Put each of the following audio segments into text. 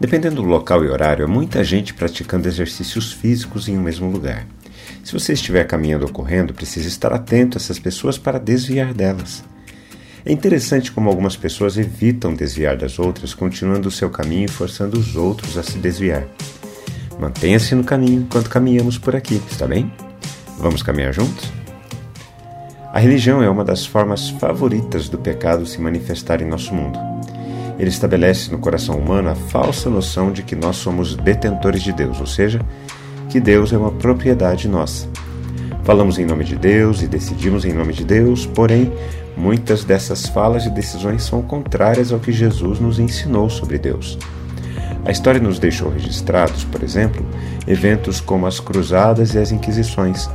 Dependendo do local e horário, há muita gente praticando exercícios físicos em um mesmo lugar. Se você estiver caminhando ou correndo, precisa estar atento a essas pessoas para desviar delas. É interessante como algumas pessoas evitam desviar das outras, continuando o seu caminho e forçando os outros a se desviar. Mantenha-se no caminho enquanto caminhamos por aqui, está bem? Vamos caminhar juntos? A religião é uma das formas favoritas do pecado se manifestar em nosso mundo. Ele estabelece no coração humano a falsa noção de que nós somos detentores de Deus, ou seja, que Deus é uma propriedade nossa. Falamos em nome de Deus e decidimos em nome de Deus, porém, muitas dessas falas e decisões são contrárias ao que Jesus nos ensinou sobre Deus. A história nos deixou registrados, por exemplo, eventos como as Cruzadas e as Inquisições,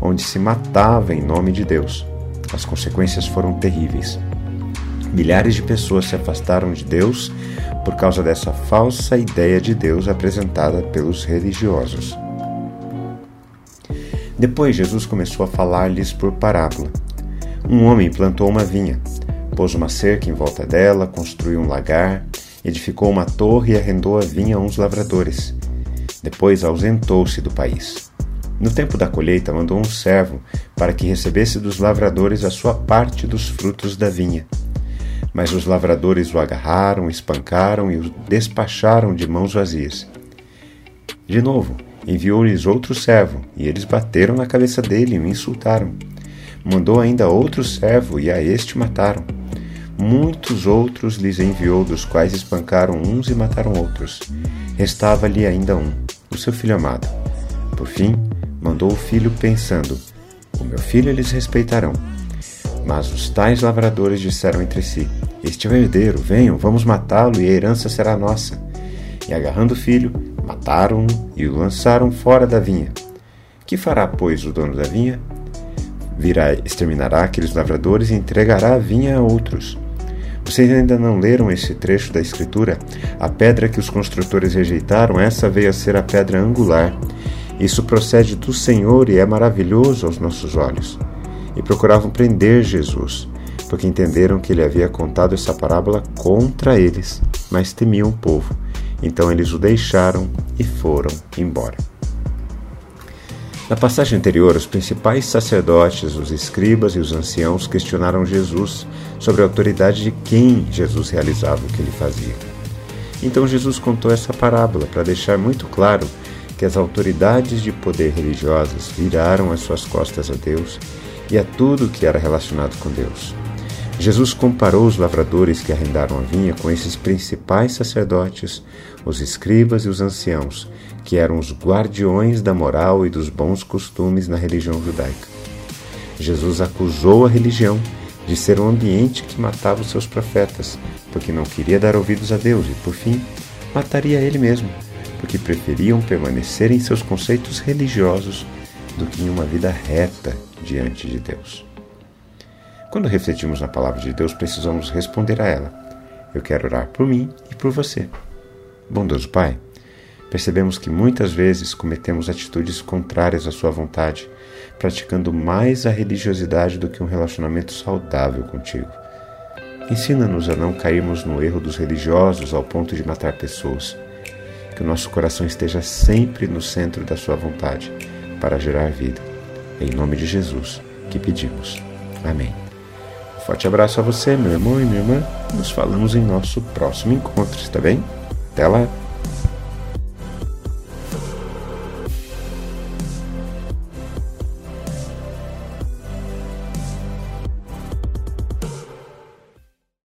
onde se matava em nome de Deus. As consequências foram terríveis. Milhares de pessoas se afastaram de Deus por causa dessa falsa ideia de Deus apresentada pelos religiosos. Depois Jesus começou a falar-lhes por parábola. Um homem plantou uma vinha, pôs uma cerca em volta dela, construiu um lagar, edificou uma torre e arrendou a vinha a uns lavradores. Depois ausentou-se do país. No tempo da colheita, mandou um servo para que recebesse dos lavradores a sua parte dos frutos da vinha. Mas os lavradores o agarraram, espancaram e o despacharam de mãos vazias. De novo, enviou-lhes outro servo, e eles bateram na cabeça dele e o insultaram. Mandou ainda outro servo, e a este mataram. Muitos outros lhes enviou, dos quais espancaram uns e mataram outros. Restava-lhe ainda um, o seu filho amado. Por fim, mandou o filho, pensando: O meu filho eles respeitarão. Mas os tais lavradores disseram entre si: Este é o herdeiro, venham, vamos matá-lo e a herança será nossa. E agarrando o filho, Mataram-no e o lançaram fora da vinha. Que fará, pois, o dono da vinha? Virá, exterminará aqueles lavradores e entregará a vinha a outros. Vocês ainda não leram esse trecho da Escritura? A pedra que os construtores rejeitaram, essa veio a ser a pedra angular. Isso procede do Senhor e é maravilhoso aos nossos olhos. E procuravam prender Jesus, porque entenderam que ele havia contado essa parábola contra eles, mas temiam o povo então eles o deixaram e foram embora. Na passagem anterior, os principais sacerdotes, os escribas e os anciãos questionaram Jesus sobre a autoridade de quem Jesus realizava o que ele fazia. Então Jesus contou essa parábola para deixar muito claro que as autoridades de poder religiosas viraram as suas costas a Deus e a tudo que era relacionado com Deus. Jesus comparou os lavradores que arrendaram a vinha com esses principais sacerdotes, os escribas e os anciãos, que eram os guardiões da moral e dos bons costumes na religião judaica. Jesus acusou a religião de ser um ambiente que matava os seus profetas, porque não queria dar ouvidos a Deus e, por fim, mataria ele mesmo, porque preferiam permanecer em seus conceitos religiosos do que em uma vida reta diante de Deus. Quando refletimos na palavra de Deus, precisamos responder a ela. Eu quero orar por mim e por você. Bondoso Pai, percebemos que muitas vezes cometemos atitudes contrárias à Sua vontade, praticando mais a religiosidade do que um relacionamento saudável contigo. Ensina-nos a não cairmos no erro dos religiosos ao ponto de matar pessoas. Que o nosso coração esteja sempre no centro da Sua vontade, para gerar vida. Em nome de Jesus que pedimos. Amém. Forte abraço a você, meu irmão e minha irmã. Nos falamos em nosso próximo encontro, está bem? Até lá!